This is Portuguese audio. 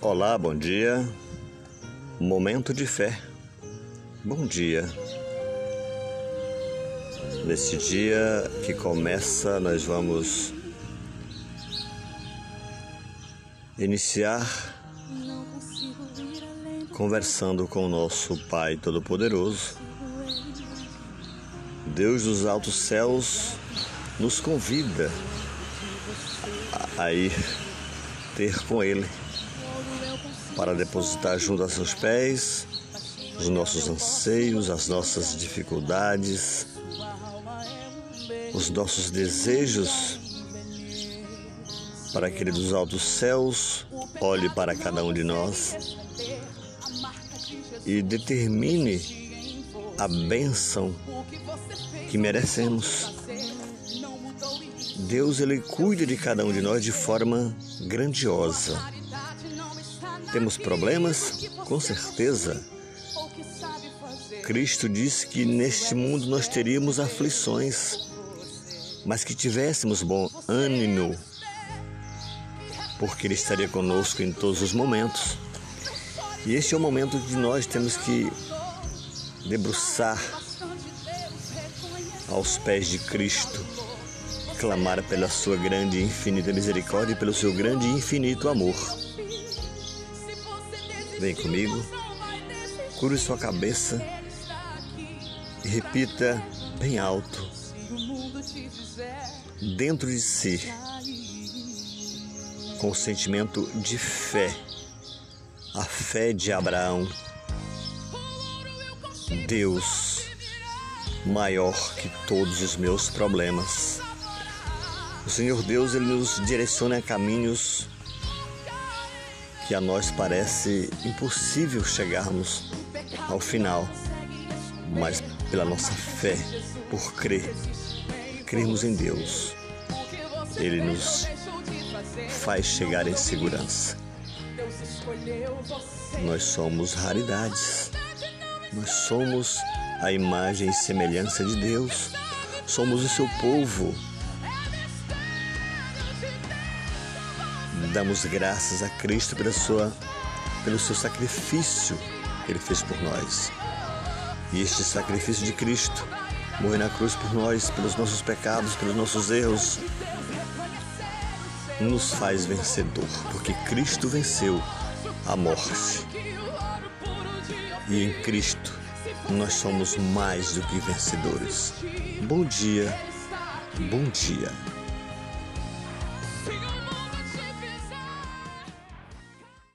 Olá, bom dia. Momento de fé. Bom dia. Nesse dia que começa, nós vamos iniciar conversando com o nosso Pai Todo-Poderoso. Deus dos altos céus nos convida a ir ter com Ele para depositar junto a seus pés os nossos anseios, as nossas dificuldades, os nossos desejos, para que Ele dos altos céus olhe para cada um de nós e determine a bênção que merecemos. Deus ele cuida de cada um de nós de forma grandiosa. Temos problemas? Com certeza. Cristo disse que neste mundo nós teríamos aflições, mas que tivéssemos bom ânimo, porque Ele estaria conosco em todos os momentos. E este é o momento que nós temos que debruçar aos pés de Cristo, clamar pela sua grande e infinita misericórdia e pelo seu grande e infinito amor. Vem comigo, cure sua cabeça e repita bem alto, dentro de si, com o sentimento de fé, a fé de Abraão. Deus maior que todos os meus problemas. O Senhor Deus ele nos direciona a caminhos que a nós parece impossível chegarmos ao final, mas pela nossa fé, por crer, cremos em Deus, Ele nos faz chegar em segurança. Nós somos raridades, nós somos a imagem e semelhança de Deus, somos o seu povo Damos graças a Cristo pela sua, pelo seu sacrifício que ele fez por nós. E este sacrifício de Cristo, morrer na cruz por nós, pelos nossos pecados, pelos nossos erros, nos faz vencedor, porque Cristo venceu a morte. E em Cristo nós somos mais do que vencedores. Bom dia, bom dia.